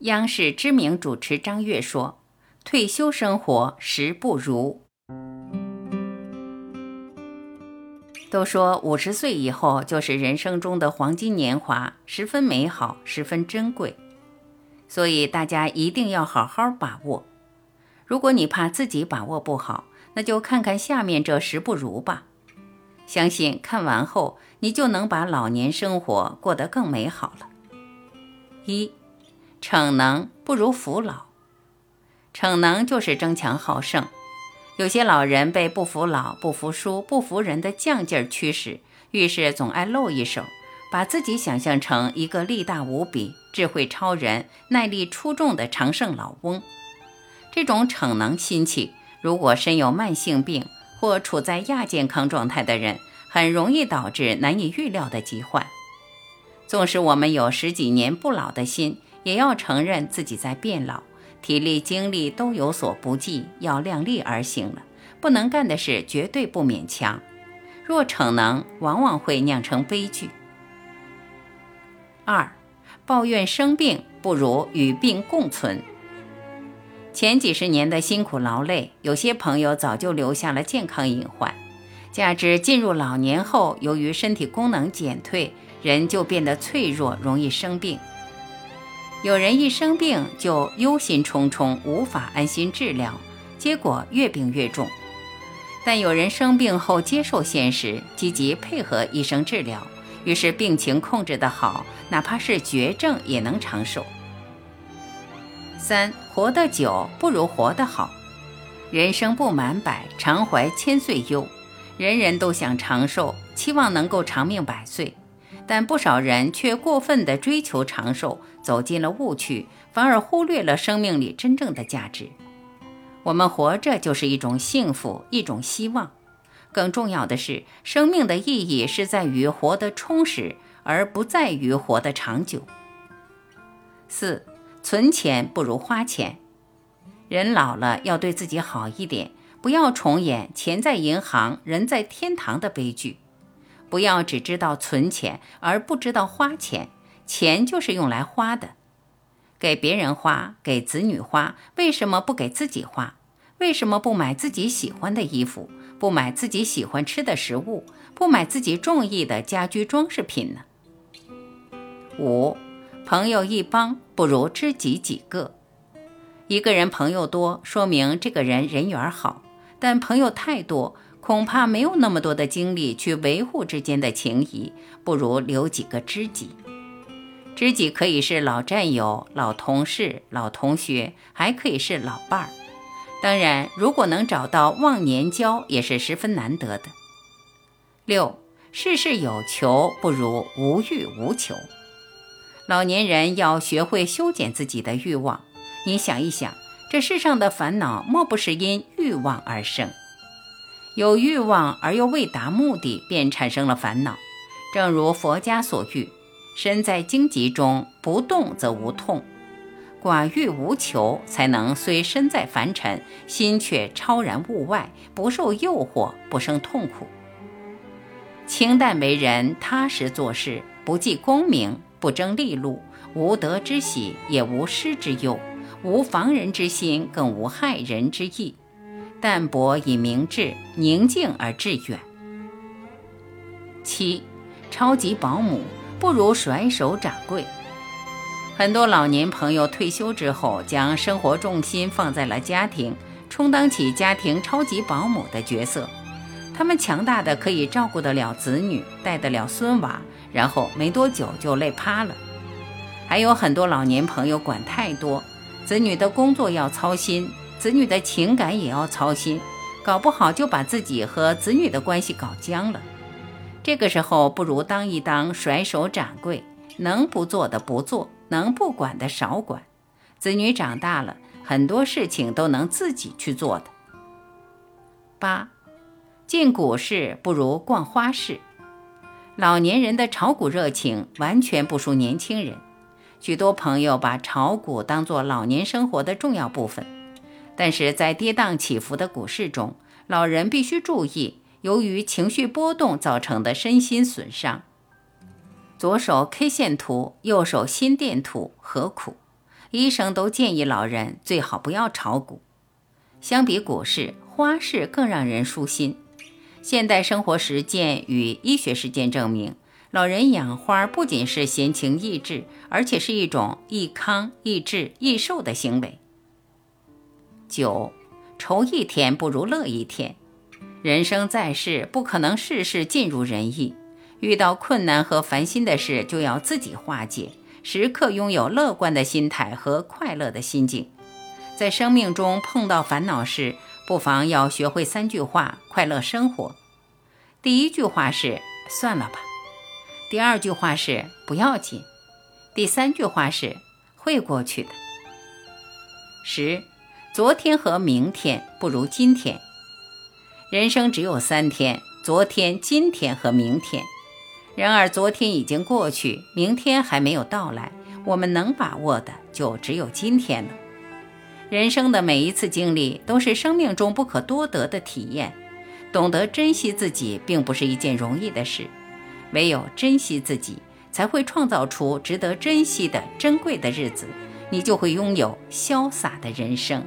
央视知名主持张悦说：“退休生活时不如。”都说五十岁以后就是人生中的黄金年华，十分美好，十分珍贵，所以大家一定要好好把握。如果你怕自己把握不好，那就看看下面这十不如吧。相信看完后，你就能把老年生活过得更美好了。一，逞能不如服老。逞能就是争强好胜。有些老人被不服老、不服输、不服人的犟劲儿驱使，遇事总爱露一手，把自己想象成一个力大无比、智慧超人、耐力出众的常胜老翁。这种逞能心气，如果身有慢性病或处在亚健康状态的人，很容易导致难以预料的疾患。纵使我们有十几年不老的心，也要承认自己在变老。体力精力都有所不济，要量力而行了。不能干的事绝对不勉强。若逞能，往往会酿成悲剧。二，抱怨生病不如与病共存。前几十年的辛苦劳累，有些朋友早就留下了健康隐患。加之进入老年后，由于身体功能减退，人就变得脆弱，容易生病。有人一生病就忧心忡忡，无法安心治疗，结果越病越重。但有人生病后接受现实，积极配合医生治疗，于是病情控制得好，哪怕是绝症也能长寿。三活得久不如活得好，人生不满百，常怀千岁忧。人人都想长寿，期望能够长命百岁。但不少人却过分地追求长寿，走进了误区，反而忽略了生命里真正的价值。我们活着就是一种幸福，一种希望。更重要的是，生命的意义是在于活得充实，而不在于活得长久。四，存钱不如花钱。人老了要对自己好一点，不要重演“钱在银行，人在天堂”的悲剧。不要只知道存钱而不知道花钱，钱就是用来花的，给别人花，给子女花，为什么不给自己花？为什么不买自己喜欢的衣服，不买自己喜欢吃的食物，不买自己中意的家居装饰品呢？五，朋友一帮不如知己几个。一个人朋友多，说明这个人人缘好，但朋友太多。恐怕没有那么多的精力去维护之间的情谊，不如留几个知己。知己可以是老战友、老同事、老同学，还可以是老伴儿。当然，如果能找到忘年交，也是十分难得的。六，事事有求不如无欲无求。老年人要学会修剪自己的欲望。你想一想，这世上的烦恼，莫不是因欲望而生？有欲望而又未达目的，便产生了烦恼。正如佛家所喻：“身在荆棘中，不动则无痛；寡欲无求，才能虽身在凡尘，心却超然物外，不受诱惑，不生痛苦。清淡为人，踏实做事，不计功名，不争利禄，无得之喜，也无失之忧，无防人之心，更无害人之意。”淡泊以明志，宁静而致远。七，超级保姆不如甩手掌柜。很多老年朋友退休之后，将生活重心放在了家庭，充当起家庭超级保姆的角色。他们强大的可以照顾得了子女，带得了孙娃，然后没多久就累趴了。还有很多老年朋友管太多，子女的工作要操心。子女的情感也要操心，搞不好就把自己和子女的关系搞僵了。这个时候，不如当一当甩手掌柜，能不做的不做，能不管的少管。子女长大了，很多事情都能自己去做的。八，进股市不如逛花市。老年人的炒股热情完全不输年轻人，许多朋友把炒股当做老年生活的重要部分。但是在跌宕起伏的股市中，老人必须注意，由于情绪波动造成的身心损伤。左手 K 线图，右手心电图，何苦？医生都建议老人最好不要炒股。相比股市，花市更让人舒心。现代生活实践与医学实践证明，老人养花不仅是闲情逸致，而且是一种益康、益智、益寿的行为。九，愁一天不如乐一天。人生在世，不可能事事尽如人意，遇到困难和烦心的事，就要自己化解，时刻拥有乐观的心态和快乐的心境。在生命中碰到烦恼时，不妨要学会三句话，快乐生活。第一句话是“算了吧”，第二句话是“不要紧”，第三句话是“会过去的”。十，昨天和明天不如今天。人生只有三天：昨天、今天和明天。然而，昨天已经过去，明天还没有到来，我们能把握的就只有今天了。人生的每一次经历都是生命中不可多得的体验，懂得珍惜自己并不是一件容易的事，唯有珍惜自己，才会创造出值得珍惜的珍贵的日子，你就会拥有潇洒的人生。